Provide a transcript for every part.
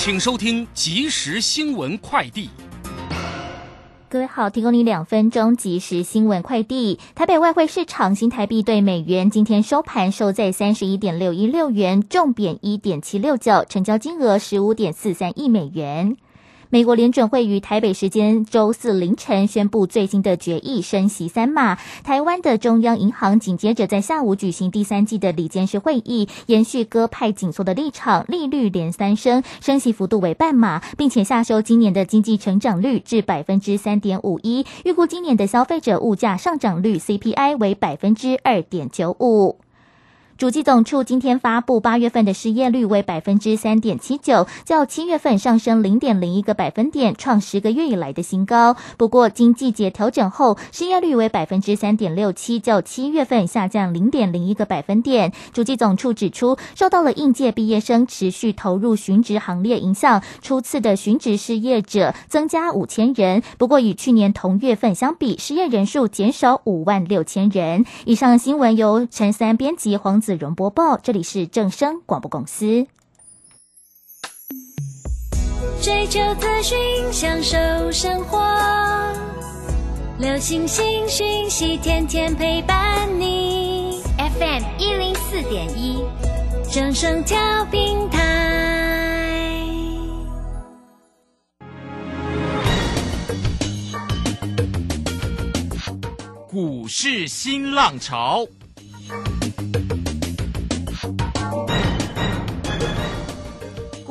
请收听即时新闻快递。各位好，提供你两分钟即时新闻快递。台北外汇市场新台币对美元今天收盘收在三十一点六一六元，重贬一点七六九，成交金额十五点四三亿美元。美国联准会于台北时间周四凌晨宣布最新的决议，升息三码。台湾的中央银行紧接着在下午举行第三季的理监事会议，延续鸽派紧缩的立场，利率连三升，升息幅度为半码，并且下收今年的经济成长率至百分之三点五一，预估今年的消费者物价上涨率 CPI 为百分之二点九五。主计总处今天发布，八月份的失业率为百分之三点七九，较七月份上升零点零一个百分点，创十个月以来的新高。不过，经季节调整后，失业率为百分之三点六七，较七月份下降零点零一个百分点。主计总处指出，受到了应届毕业生持续投入寻职行列影响，初次的寻职失业者增加五千人。不过，与去年同月份相比，失业人数减少五万六千人。以上新闻由陈三编辑黄。子荣播报，这里是正声广播公司。追求资讯，享受生活，流星星讯息，天天陪伴你。FM 一零四点一，正声调平台。股市新浪潮。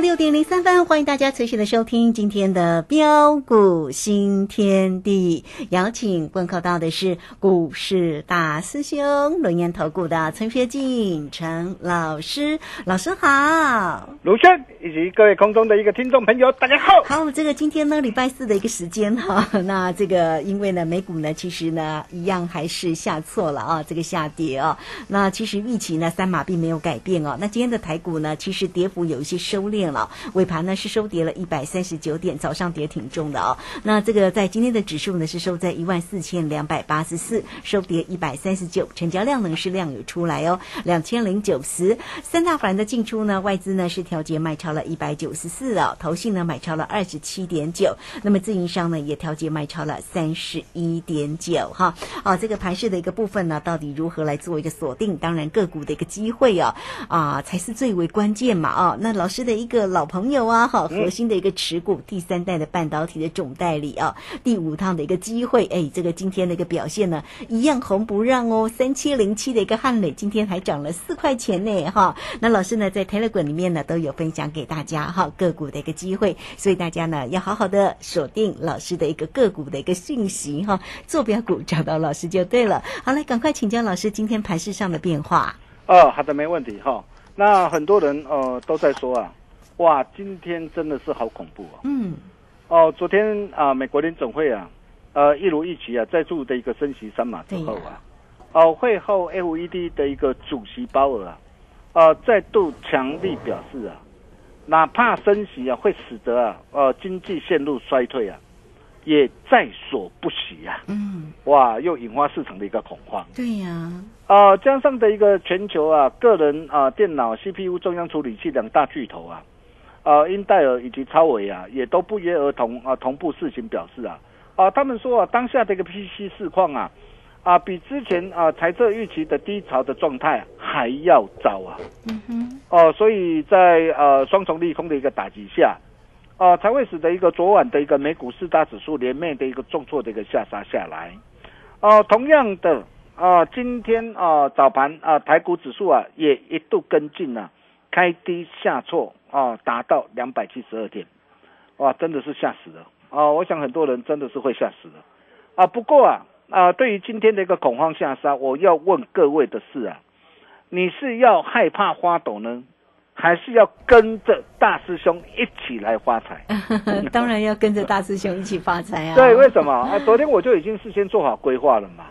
六点零三分，欢迎大家持续的收听今天的标股新天地。邀请问候到的是股市大师兄、轮研投顾的陈学进陈老师，老师好，卢轩以及各位空中的一个听众朋友，大家好。好，这个今天呢，礼拜四的一个时间哈，那这个因为呢，美股呢，其实呢，一样还是下错了啊，这个下跌啊。那其实预期呢，三马并没有改变哦。那今天的台股呢，其实跌幅有一些收敛。了，尾盘呢是收跌了一百三十九点，早上跌挺重的哦。那这个在今天的指数呢是收在一万四千两百八十四，收跌一百三十九，成交量呢是量有出来哦，两千零九十。三大法人的进出呢，外资呢是调节卖超了一百九十四哦，投信呢买超了二十七点九，那么自营商呢也调节卖超了三十一点九哈。啊，这个盘势的一个部分呢，到底如何来做一个锁定？当然个股的一个机会哦，啊才是最为关键嘛啊。那老师的一个。个老朋友啊，哈核心的一个持股，第三代的半导体的总代理啊，第五趟的一个机会，哎，这个今天的一个表现呢，一样红不让哦，三七零七的一个汉磊今天还涨了四块钱呢，哈，那老师呢在 Telegram 里面呢都有分享给大家哈个股的一个机会，所以大家呢要好好的锁定老师的一个个股的一个讯息哈，坐标股找到老师就对了，好来赶快请教老师今天盘市上的变化。哦，好的，没问题哈。那很多人呃都在说啊。哇，今天真的是好恐怖哦！嗯，哦，昨天啊，美国联总会啊，呃，一如预期啊，再度的一个升息三码之后啊，哦，会后 FED 的一个主席鲍尔啊，呃，再度强力表示啊，哪怕升息啊，会使得啊，呃，经济陷入衰退啊，也在所不惜啊。嗯，哇，又引发市场的一个恐慌。对呀，呃，加上的一个全球啊，个人啊，电脑 CPU 中央处理器两大巨头啊。呃，英戴尔以及超伟啊，也都不约而同啊，同步事情表示啊，啊，他们说啊，当下这个 PC 市况啊，啊，比之前啊财政预期的低潮的状态还要糟啊。嗯哼。哦，所以在呃双重利空的一个打击下，啊，才会使得一个昨晚的一个美股四大指数连面的一个重挫的一个下杀下来。哦，同样的。啊，今天啊早盘啊台股指数啊也一度跟进了，开低下挫啊，达到两百七十二点，哇，真的是吓死了啊！我想很多人真的是会吓死了啊。不过啊啊，对于今天的一个恐慌下杀，我要问各位的是啊，你是要害怕花朵呢，还是要跟着大师兄一起来发财？当然要跟着大师兄一起发财啊！对，为什么啊？昨天我就已经事先做好规划了嘛。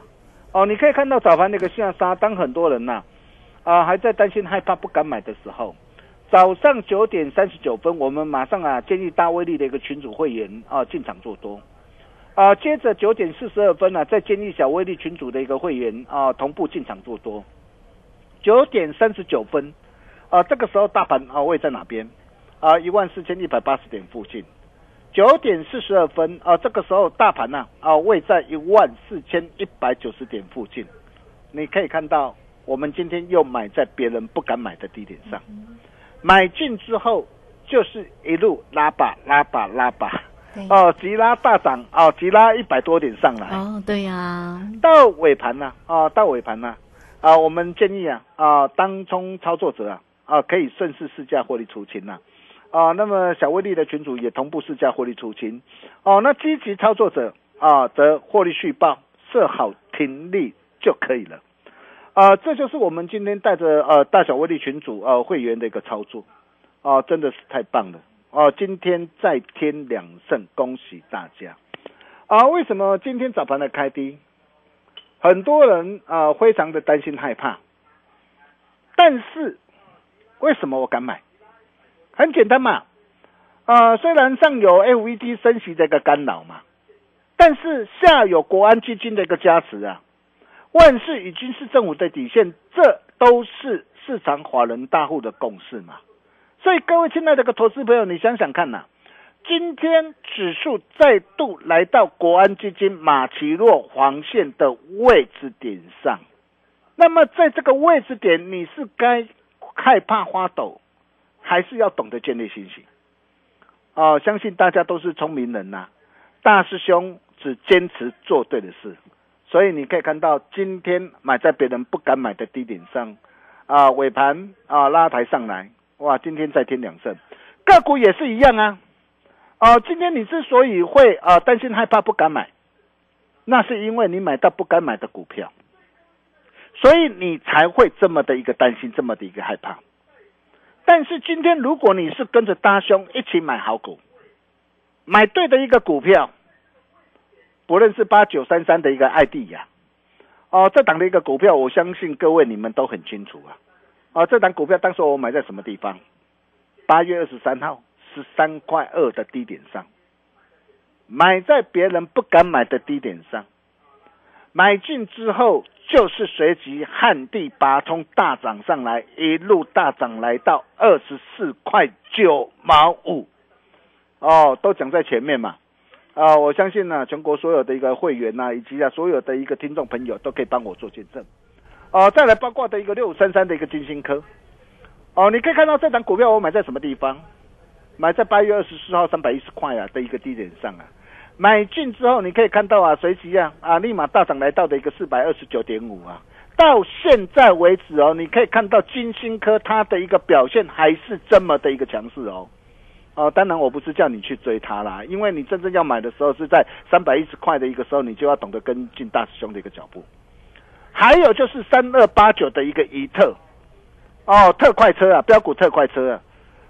哦，你可以看到早盘那个下杀，当很多人呐，啊还在担心害怕不敢买的时候，早上九点三十九分，我们马上啊建议大威力的一个群组会员啊进场做多，啊接着九点四十二分呢，再建议小威力群组的一个会员啊同步进场做多，九点三十九分，啊这个时候大盘啊位在哪边？啊一万四千一百八十点附近。九点四十二分啊，这个时候大盘呢啊位在一万四千一百九十点附近，你可以看到我们今天又买在别人不敢买的低点上，买进之后就是一路拉吧拉吧拉吧，哦急拉大涨哦急拉一百多点上来。哦对呀，到尾盘呢啊到尾盘呢啊我们建议啊啊当冲操作者啊啊可以顺势试价获利出清呐。啊，那么小威力的群主也同步试驾获利出清，哦，那积极操作者啊，则获利续报，设好停利就可以了，啊，这就是我们今天带着呃大小威力群主呃会员的一个操作，啊，真的是太棒了，哦，今天再添两胜，恭喜大家，啊，为什么今天早盘的开低，很多人啊非常的担心害怕，但是为什么我敢买？很简单嘛，啊，虽然上有 FED 升息的一个干扰嘛，但是下有国安基金的一个加持啊，万事已经是政府的底线，这都是市场华人大户的共识嘛。所以各位亲爱的个投资朋友，你想想看呐，今天指数再度来到国安基金马奇诺黄线的位置点上，那么在这个位置点，你是该害怕花抖？还是要懂得建立信心哦，相信大家都是聪明人呐。大师兄只坚持做对的事，所以你可以看到今天买在别人不敢买的低点上啊，尾盘啊拉抬上来，哇，今天再添两胜，个股也是一样啊。哦，今天你之所以会啊担心害怕不敢买，那是因为你买到不敢买的股票，所以你才会这么的一个担心，这么的一个害怕。但是今天，如果你是跟着大兄一起买好股，买对的一个股票，不论是八九三三的一个 ID 呀，哦，这档的一个股票，我相信各位你们都很清楚啊，哦，这档股票当时我买在什么地方？八月二十三号十三块二的低点上，买在别人不敢买的低点上，买进之后。就是随即旱地拔葱大涨上来，一路大涨来到二十四块九毛五，哦，都讲在前面嘛，啊，我相信呢，全国所有的一个会员呐，以及啊所有的一个听众朋友都可以帮我做见证，哦，再来包括的一个六五三三的一个金星科，哦，你可以看到这档股票我买在什么地方？买在八月二十四号三百一十块啊的一个低点上啊。买进之后，你可以看到啊，随即啊啊，立马大涨来到的一个四百二十九点五啊。到现在为止哦，你可以看到金星科它的一个表现还是这么的一个强势哦。哦，当然我不是叫你去追它啦，因为你真正要买的时候是在三百一十块的一个时候，你就要懂得跟进大师兄的一个脚步。还有就是三二八九的一个一特，哦，特快车啊，标股特快车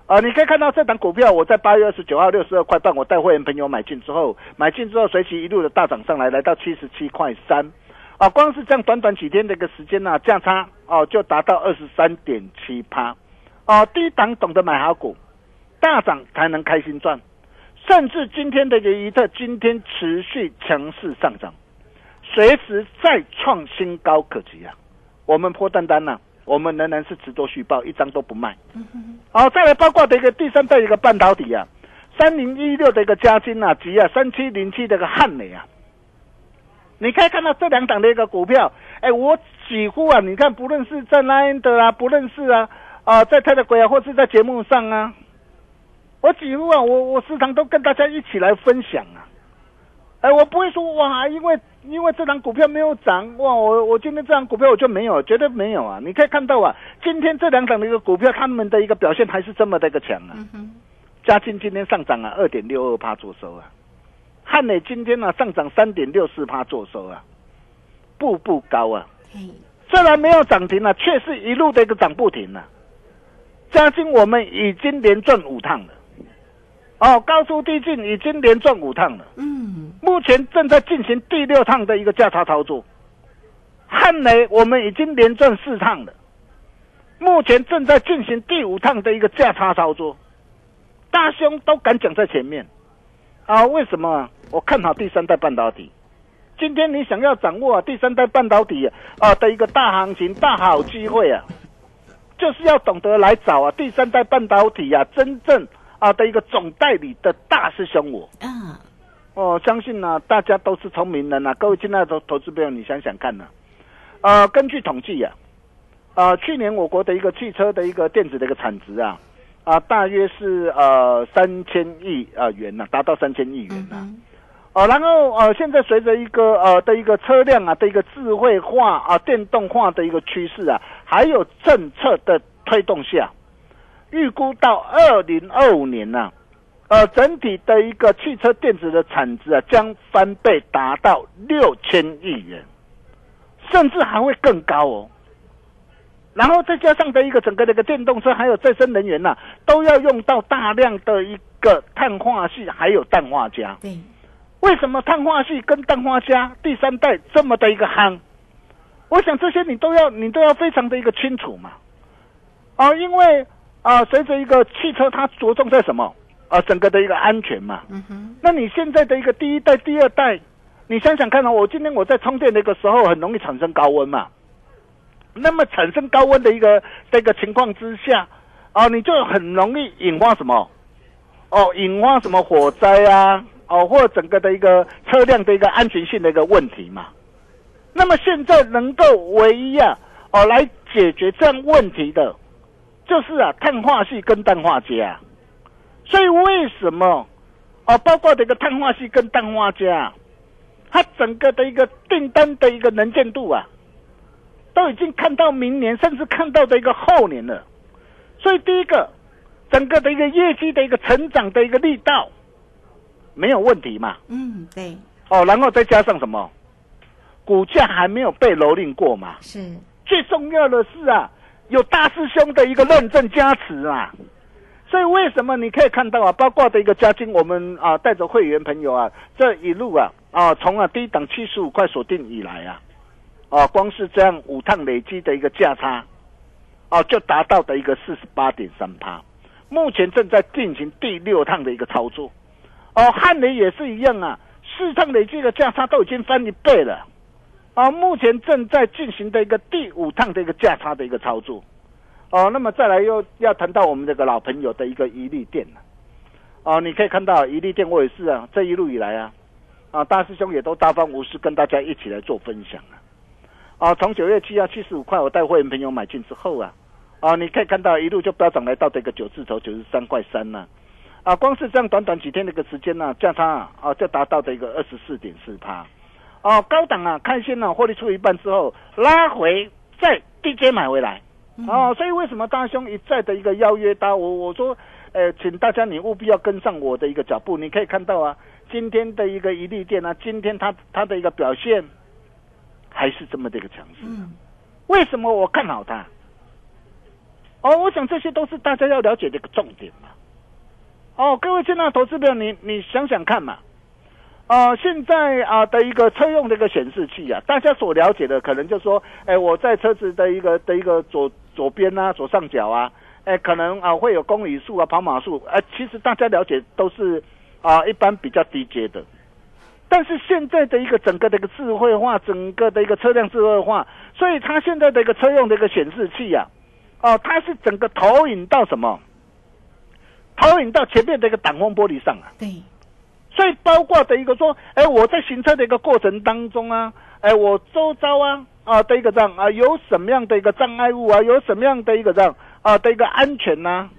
啊。你可以看到这档股票，我在八月二十九号六十二块半，我带会员朋友买进之后，买进之后随即一路的大涨上来，来到七十七块三，啊，光是这样短短几天的一个时间呢，价差哦就达到二十三点七趴，哦，低档懂得买好股，大涨才能开心赚，甚至今天的一个一特今天持续强势上涨，随时再创新高可及啊，我们破单单呢。我们仍然是持多续报，一张都不卖。好，再来包括的一个第三代一个半导体啊，三零一六的一个嘉金啊，及啊三七零七的一个汉美啊，你可以看到这两档的一个股票，哎，我几乎啊，你看不论是在 Line 的啊，不论是啊啊在泰的鬼啊，或是在节目上啊，我几乎啊，我我时常都跟大家一起来分享啊，哎，我不会说哇，因为因为这档股票没有涨哇，我我今天这档股票我就没有，绝对没有啊！你可以看到啊，今天这两档的一个股票，他们的一个表现还是这么的一个强啊。嘉金今天上涨啊，二点六二趴做收啊。汉磊今天呢上涨三点六四趴做收啊，步步高啊。虽然没有涨停啊，却是一路的一个涨不停啊。嘉金我们已经连赚五趟了，哦，高速递进已经连赚五趟了。嗯，目前正在进行第六趟的一个价差操作。汉雷我们已经连赚四趟了，目前正在进行第五趟的一个价差操作。大兄都敢讲在前面。啊，为什么我看好第三代半导体？今天你想要掌握第三代半导体啊的一个大行情、大好机会啊，就是要懂得来找啊第三代半导体啊真正啊的一个总代理的大师兄我。嗯，我相信呢，大家都是聪明人呐。各位亲爱的投资朋友，你想想看呢？呃，根据统计呀，啊，去年我国的一个汽车的一个电子的一个产值啊。啊，大约是呃三千亿啊元呐，达到三千亿元呐。哦，然后呃，现在随着一个呃的一个车辆啊的一个智慧化啊电动化的一个趋势啊，还有政策的推动下，预估到二零二五年呐，呃，整体的一个汽车电子的产值啊将翻倍达到六千亿元，甚至还会更高哦。然后再加上的一个整个的一个电动车，还有再生能源呐，都要用到大量的一个碳化系，还有氮化镓。对，为什么碳化系跟氮化镓第三代这么的一个夯？我想这些你都要，你都要非常的一个清楚嘛。啊，因为啊，随着一个汽车它着重在什么？啊，整个的一个安全嘛。嗯哼。那你现在的一个第一代、第二代，你想想看啊，我今天我在充电的一个时候，很容易产生高温嘛。那么产生高温的一个这个情况之下，啊，你就很容易引发什么？哦，引发什么火灾啊？哦，或整个的一个车辆的一个安全性的一个问题嘛。那么现在能够唯一啊，哦，来解决这样问题的，就是啊，碳化系跟氮化镓。所以为什么？哦，包括这个碳化系跟氮化镓，它整个的一个订单的一个能见度啊。都已经看到明年，甚至看到的一个后年了，所以第一个，整个的一个业绩的一个成长的一个力道没有问题嘛？嗯，对。哦，然后再加上什么？股价还没有被蹂躏过嘛？是。最重要的是啊，有大师兄的一个认证加持啊。所以为什么你可以看到啊，包括的一个嘉金，我们啊带着会员朋友啊，这一路啊啊从啊低档七十五块锁定以来啊。啊，光是这样五趟累积的一个价差，哦，就达到的一个四十八点三趴。目前正在进行第六趟的一个操作。哦，汉雷也是一样啊，四趟累积的价差都已经翻一倍了。啊，目前正在进行的一个第五趟的一个价差的一个操作。哦，那么再来又要谈到我们这个老朋友的一个一利店了。哦，你可以看到一利店，我也是啊，这一路以来啊，啊，大师兄也都大方无私跟大家一起来做分享啊。啊，从九月七号七十五块，我带会员朋友买进之后啊，啊，你可以看到一路就飙涨来到这个九字头九十三块三了，啊，光是这样短短几天的一个时间呢，价差啊就达到的一个二十四点四趴，哦，高档啊，看线呢获利出一半之后拉回再低阶买回来，哦，所以为什么大兄一再的一个邀约他，我我说，呃，请大家你务必要跟上我的一个脚步，你可以看到啊，今天的一个一利店啊，今天它它的一个表现。还是这么的一个强势，为什么我看好它？哦，我想这些都是大家要了解的一个重点嘛。哦，各位亲爱的投资友，你你想想看嘛。啊，现在啊的一个车用的一个显示器啊，大家所了解的可能就说，哎，我在车子的一个的一个左左边啊，左上角啊，哎，可能啊会有公里数啊，跑马数，哎，其实大家了解都是啊一般比较低阶的。但是现在的一个整个的一个智慧化，整个的一个车辆智慧化，所以它现在的一个车用的一个显示器啊，哦，它是整个投影到什么？投影到前面的一个挡风玻璃上啊。对。所以包括的一个说，哎，我在行车的一个过程当中啊，哎，我周遭啊啊的一个这样啊，有什么样的一个障碍物啊，有什么样的一个这样啊的一个安全啊？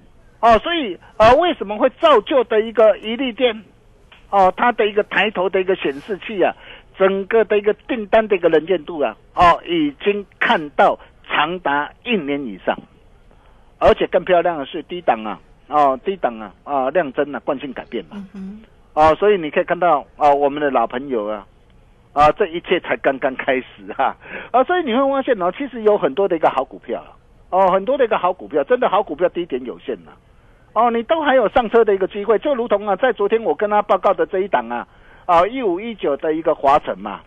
哦，所以啊，为什么会造就的一个一利电？哦，它的一个抬头的一个显示器啊，整个的一个订单的一个能见度啊，哦，已经看到长达一年以上，而且更漂亮的是低档啊，哦，低档啊，啊，量增啊，惯性改变嘛，啊，所以你可以看到啊，我们的老朋友啊，啊，这一切才刚刚开始哈，啊，所以你会发现哦，其实有很多的一个好股票，哦，很多的一个好股票，真的好股票低点有限呐。哦，你都还有上车的一个机会，就如同啊，在昨天我跟他报告的这一档啊，啊一五一九的一个华晨嘛，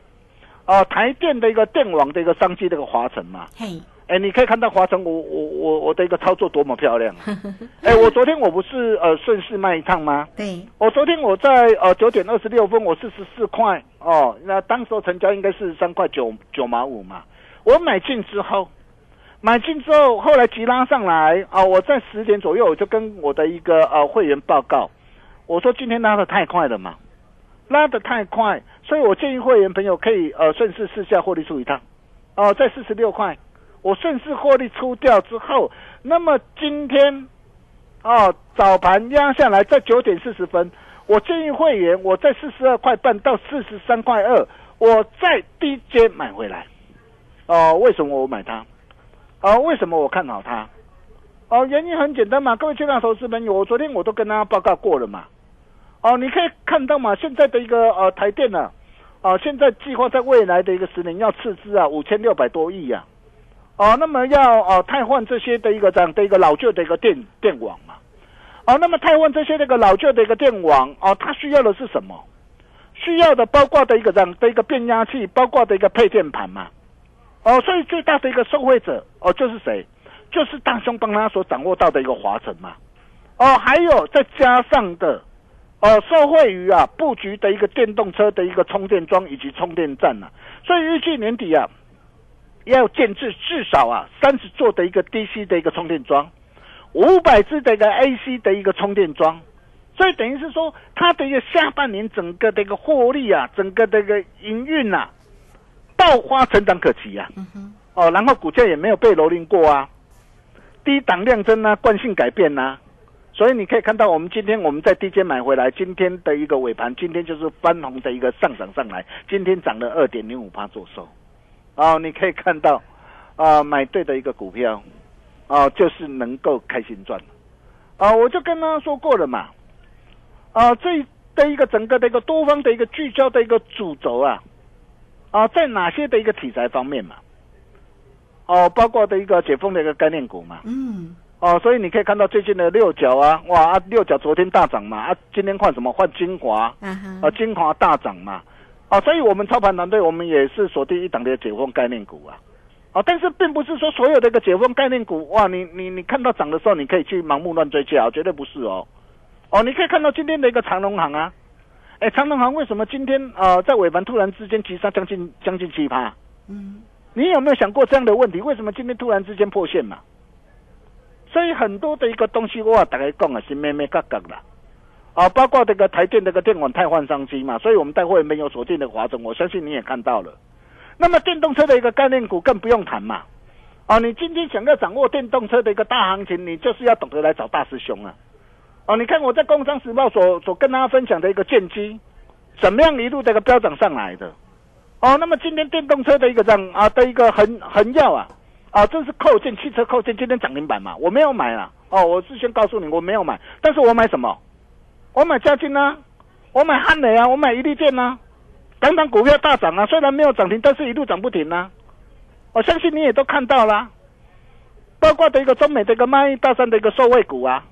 哦台电的一个电网的一个商机，这个华晨嘛，嘿，哎，你可以看到华晨，我我我我的一个操作多么漂亮，哎，我昨天我不是呃顺势卖一趟吗？对，我昨天我在呃九点二十六分，我四十四块哦，那当时成交应该是三块九九毛五嘛，我买进之后。买进之后，后来急拉上来啊！我在十点左右，我就跟我的一个呃会员报告，我说今天拉的太快了嘛，拉的太快，所以我建议会员朋友可以呃顺势试下获利出一趟，哦，在四十六块，我顺势获利出掉之后，那么今天哦早盘压下来在九点四十分，我建议会员我在四十二块半到四十三块二，我再低阶买回来，哦，为什么我买它？哦，为什么我看好它？哦，原因很简单嘛，各位券商投资朋友，我昨天我都跟大家报告过了嘛。哦，你可以看到嘛，现在的一个呃台电呢，啊，现在计划在未来的一个十年要斥资啊五千六百多亿呀。哦，那么要哦汰换这些的一个这样的一个老旧的一个电电网嘛。哦，那么汰换这些那个老旧的一个电网，哦，它需要的是什么？需要的包括的一个这样的一个变压器，包括的一个配电盘嘛。哦，所以最大的一个受惠者哦，就是谁？就是大兄帮他所掌握到的一个华晨嘛。哦，还有再加上的哦，受惠于啊布局的一个电动车的一个充电桩以及充电站呐。所以预计年底啊，要建制至少啊三十座的一个 DC 的一个充电桩，五百只的一个 AC 的一个充电桩。所以等于是说，它的一个下半年整个的一个获利啊，整个的一个营运啊。爆发成长可期呀，哦，然后股价也没有被蹂躏过啊，低档量增啊，惯性改变呐，所以你可以看到我们今天我们在低阶买回来，今天的一个尾盘，今天就是翻红的一个上涨上来，今天涨了二点零五八做收，哦，你可以看到啊，买对的一个股票，哦，就是能够开心赚，啊，我就跟他说过了嘛，啊，这的一个整个的一个多方的一个聚焦的一个主轴啊。啊，在哪些的一个题材方面嘛？哦，包括的一个解封的一个概念股嘛。嗯。哦，所以你可以看到最近的六角啊，哇啊，六角昨天大涨嘛，啊，今天换什么？换精华。啊，精华大涨嘛。啊，所以我们操盘团队我们也是锁定一档的解封概念股啊。啊，但是并不是说所有的一个解封概念股，哇，你你你看到涨的时候，你可以去盲目乱追价，绝对不是哦。哦，你可以看到今天的一个长隆行啊。哎，长隆行为什么今天啊在尾盘突然之间急杀将近将近七趴？嗯，你有没有想过这样的问题？为什么今天突然之间破线嘛？所以很多的一个东西，哇大概讲啊是咩咩嘎嘎的，啊，包括这个台电这个电网太换商机嘛，所以我们待会没有锁定的华中，我相信你也看到了。那么电动车的一个概念股更不用谈嘛，啊，你今天想要掌握电动车的一个大行情，你就是要懂得来找大师兄啊。啊，你看我在《工商时报》所所跟大家分享的一个剑机，怎么样一路这个飙涨上来的？哦，那么今天电动车的一个涨啊的一个横横要啊，啊，这是扣件汽车扣件，今天涨停板嘛，我没有买啊。哦，我事先告诉你我没有买，但是我买什么？我买嘉金啊，我买汉磊啊，我买一利电啊，等等股票大涨啊，虽然没有涨停，但是一路涨不停啊。我相信你也都看到了，包括的一个中美的一个贸易大战的一个受惠股啊。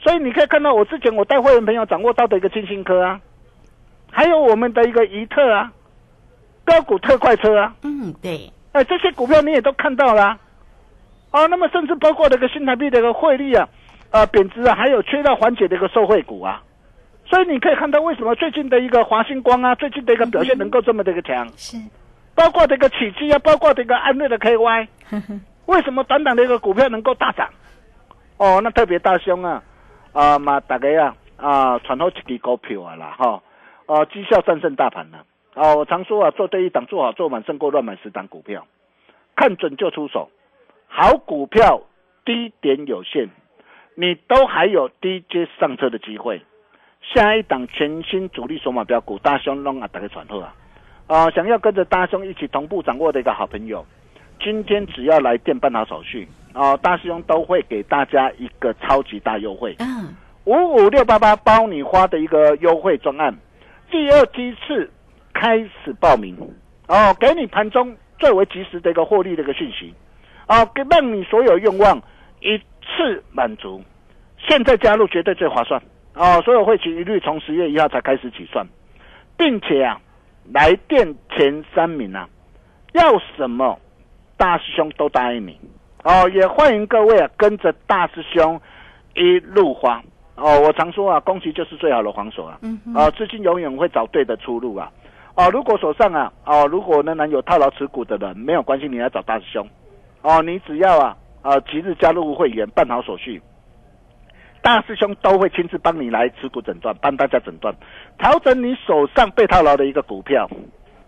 所以你可以看到，我之前我带会员朋友掌握到的一个金星科啊，还有我们的一个怡特啊，标股特快车啊，嗯，对，哎，这些股票你也都看到了，哦，那么甚至包括这个新台币的一个汇率啊，呃贬值啊，还有缺料缓解的一个受惠股啊，所以你可以看到为什么最近的一个华星光啊，最近的一个表现能够这么的一个强，是，包括这个起基啊，包括这个安瑞的 KY，为什么短短的一个股票能够大涨？哦，那特别大凶啊，啊嘛大家啊啊传好几支股票啊啦哈，哦绩效战胜大盘了。哦，我常说啊，做对一档做好做满胜过乱买十档股票，看准就出手，好股票低点有限，你都还有低阶上车的机会。下一档全新主力筹码标股，大兄弄啊，大家传后啊，啊，想要跟着大兄一起同步掌握的一个好朋友，今天只要来电办好手续，啊，大师兄都会给大家一个超级大优惠，嗯，五五六八八包你花的一个优惠专案，第二批次开始报名，哦，给你盘中最为及时的一个获利的一个讯息，啊，给让你所有愿望一次满足，现在加入绝对最划算。哦，所有会期一律从十月一号才开始起算，并且啊，来电前三名啊，要什么大师兄都答应你。哦，也欢迎各位啊跟着大师兄一路花。哦，我常说啊，恭喜就是最好的防守啊。嗯。哦，资金永远会找对的出路啊。哦，如果手上啊，哦，如果仍然有套牢持股的人，没有关系，你来找大师兄。哦，你只要啊，啊，即日加入会员，办好手续。大师兄都会亲自帮你来持股诊断，帮大家诊断，调整你手上被套牢的一个股票，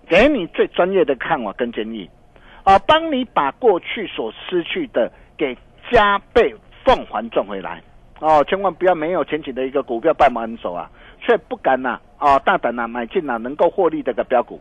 给你最专业的看法跟建议，啊，帮你把过去所失去的给加倍奉还赚回来，哦，千万不要没有前景的一个股票半满手啊，却不敢呐，啊，大胆呐买进呐能够获利的个标股，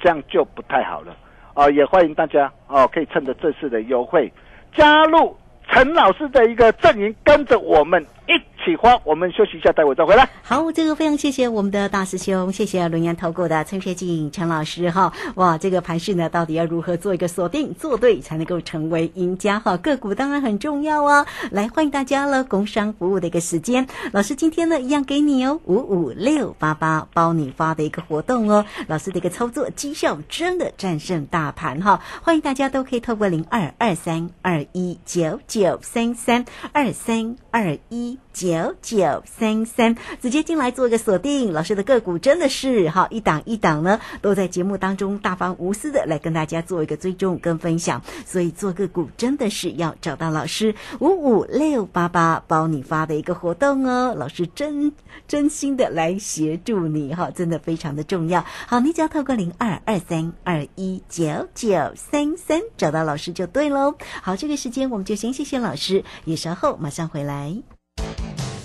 这样就不太好了，啊，也欢迎大家哦，可以趁着这次的优惠加入陈老师的一个阵营，跟着我们。一起花，我们休息一下，待会再回来。好，这个非常谢谢我们的大师兄，谢谢轮研投顾的陈学静陈老师哈。哇，这个盘势呢，到底要如何做一个锁定，做对才能够成为赢家哈？个股当然很重要哦。来，欢迎大家了，工商服务的一个时间，老师今天呢一样给你哦，五五六八八包你发的一个活动哦。老师的一个操作绩效真的战胜大盘哈，欢迎大家都可以透过零二二三二一九九三三二三二一。九九三三，直接接进来做个锁定。老师的个股真的是哈一档一档呢，都在节目当中大方无私的来跟大家做一个追踪跟分享。所以做个股真的是要找到老师五五六八八包你发的一个活动哦。老师真真心的来协助你哈，真的非常的重要。好，你只要透过零二二三二一九九三三找到老师就对喽。好，这个时间我们就先谢谢老师，也稍后马上回来。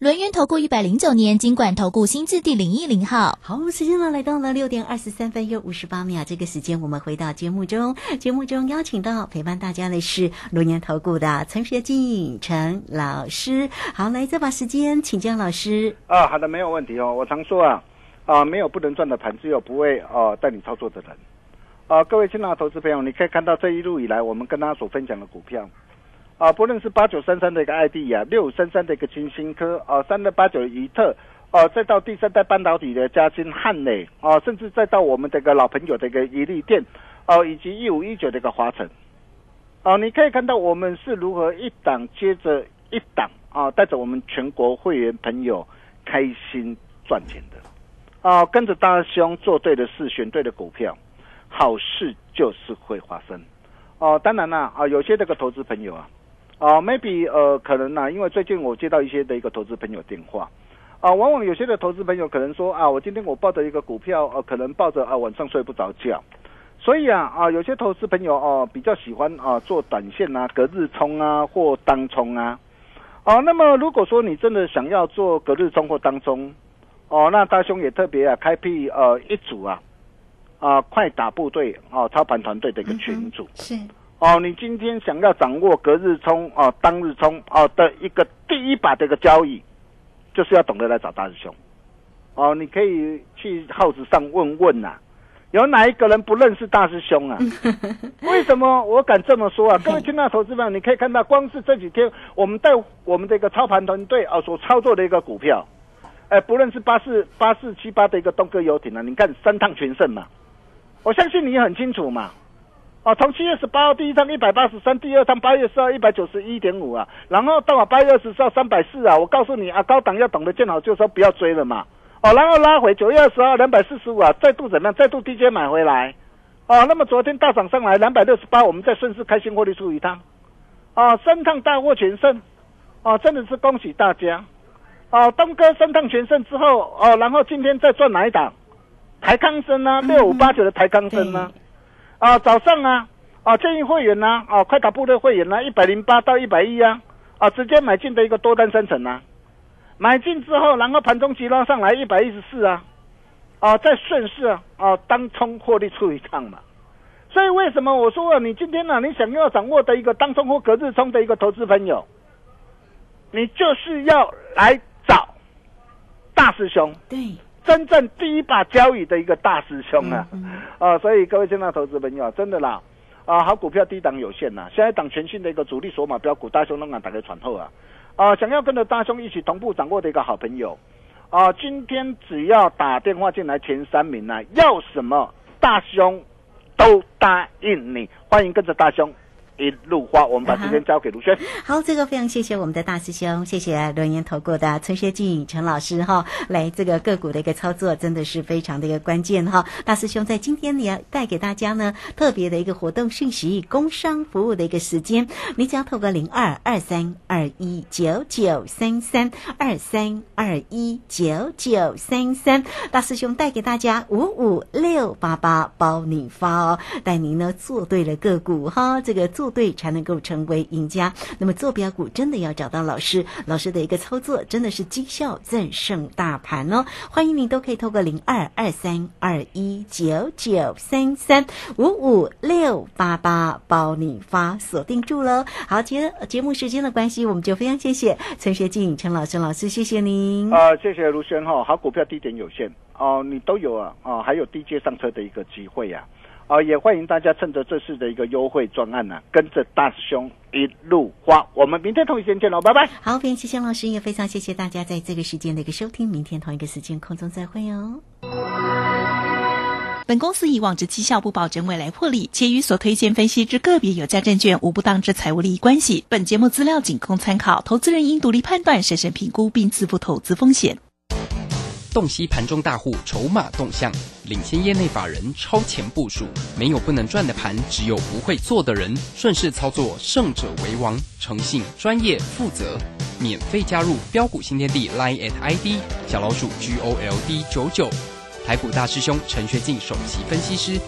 轮源投顾一百零九年金管投顾新字第零一零号，好，时间呢来到了六点二十三分又五十八秒，这个时间我们回到节目中，节目中邀请到陪伴大家的是轮源投顾的陈学进陈老师，好，来再把时间请教老师。啊，好的，没有问题哦。我常说啊，啊，没有不能赚的盘，只有不会啊带你操作的人。啊，各位亲爱的投资朋友，你可以看到这一路以来我们跟大家所分享的股票。啊，不论是八九三三的一个 ID 啊，六五三三的一个金星科啊，三六八九的怡特，哦，再到第三代半导体的嘉金汉磊啊，甚至再到我们这个老朋友的一个宜利电，哦，以及一五一九的一个华晨，哦，你可以看到我们是如何一档接着一档啊，带着我们全国会员朋友开心赚钱的，啊，跟着大兄做对的事，选对的股票，好事就是会发生，哦，当然啦，啊，有些这个投资朋友啊。啊，maybe 呃，可能呢，因为最近我接到一些的一个投资朋友电话，啊，往往有些的投资朋友可能说啊，我今天我抱着一个股票，呃，可能抱着啊晚上睡不着觉，所以啊啊，有些投资朋友哦比较喜欢啊做短线啊、隔日冲啊或当冲啊，哦，那么如果说你真的想要做隔日冲或当冲，哦，那大兄也特别啊开辟呃一组啊啊快打部队哦操盘团队的一个群组。是哦，你今天想要掌握隔日冲哦、当日冲哦的一个第一把的一个交易，就是要懂得来找大师兄。哦，你可以去号子上问问呐、有哪一个人不认识大师兄啊？为什么我敢这么说啊？各位听到投资朋友，你可以看到，光是这几天我们带我们的一个操盘团队啊所操作的一个股票，哎，不论是八四八四七八的一个东哥游艇啊，你看三趟全胜嘛，我相信你也很清楚嘛。啊，从七月十八号第一趟一百八十三，第二趟八月四号一百九十一点五啊，然后到了八月二十四号三百四啊，我告诉你啊，高档要懂得见好就收，不要追了嘛。哦，然后拉回九月二十号两百四十五啊，再度怎么样？再度低阶买回来。哦，那么昨天大涨上来两百六十八，我们再顺势开新获利出一趟。哦，三趟大获全胜。哦，真的是恭喜大家。哦，东哥三趟全胜之后，哦，然后今天再赚哪一档？台康生呢？六五八九的台康生呢？啊，啊早上啊，啊，建议会员呢、啊，快打部队会员呢、一百零八到一百一啊，啊，直接买进的一个多单生成啊，买进之后，然后盘中急拉上来一百一十四啊，啊，再顺势啊，啊，当冲获利出一趟嘛。所以为什么我说啊，你今天呢、你想要掌握的一个当冲或隔日冲的一个投资朋友，你就是要来找大师兄。对，真正第一把交椅的一个大师兄啊，嗯啊，所以各位现在投资朋友，真的啦，啊，好股票低档有限呐，现在档全新的一个主力索马标股，大兄都敢打开传后啊，啊，想要跟着大兄一起同步掌握的一个好朋友，啊，今天只要打电话进来前三名呢、要什么大兄都答应你，欢迎跟着大兄一路花，我们把时间交给卢轩。好，这个非常谢谢我们的大师兄，谢谢轮研投顾的陈学进陈老师哈，来这个个股的一个操作真的是非常的一个关键哈。大师兄在今天也带给大家呢特别的一个活动讯息，工商服务的一个时间，你只要透过零二二三二一九九三三二三二一九九三三，大师兄带给大家五五六八八包你发哦，带您呢做对了个股哈，这个做对才能够成为赢家。那么做标股真的要找到老师，老师的一个操作真的是绩效战胜大盘哦。欢迎您都可以透过零二二三二一九九三三五五六八八包你发锁定住喽。好，节节目时间的关系，我们就非常谢谢陈学静陈老师老师，谢谢您。啊，谢谢卢轩哈，好股票低点有限哦，你都有啊啊，还有低阶上车的一个机会呀、啊，也欢迎大家趁着这次的一个优惠专案呢、跟着大师兄一路花。我们明天同一时间见喽，拜拜。好，非常谢谢老师，也非常谢谢大家在这个时间的一个收听，明天同一个时间空中再会哦。本公司以往之绩效不保证未来获利，且与所推荐分析之个别有价证券无不当之财务利益关系。本节目资料仅供参考，投资人应独立判断、审慎评估并自负投资风险。洞悉盘中大户筹码动向，领先业内法人超前部署，没有不能赚的盘，只有不会做的人。顺势操作，胜者为王。诚信、专业、负责，免费加入标股新天地 Line at ID 小老鼠 G O L D 九九，台股大师兄陈学进首席分析师